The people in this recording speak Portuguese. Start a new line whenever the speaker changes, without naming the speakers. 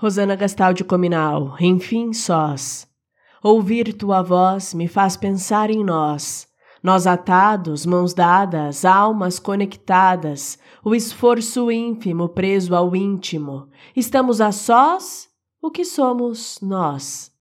Rosana Gastaldi Cominal, enfim sós. Ouvir tua voz me faz pensar em nós. Nós atados, mãos dadas, almas conectadas, o esforço ínfimo preso ao íntimo. Estamos a sós? O que somos nós?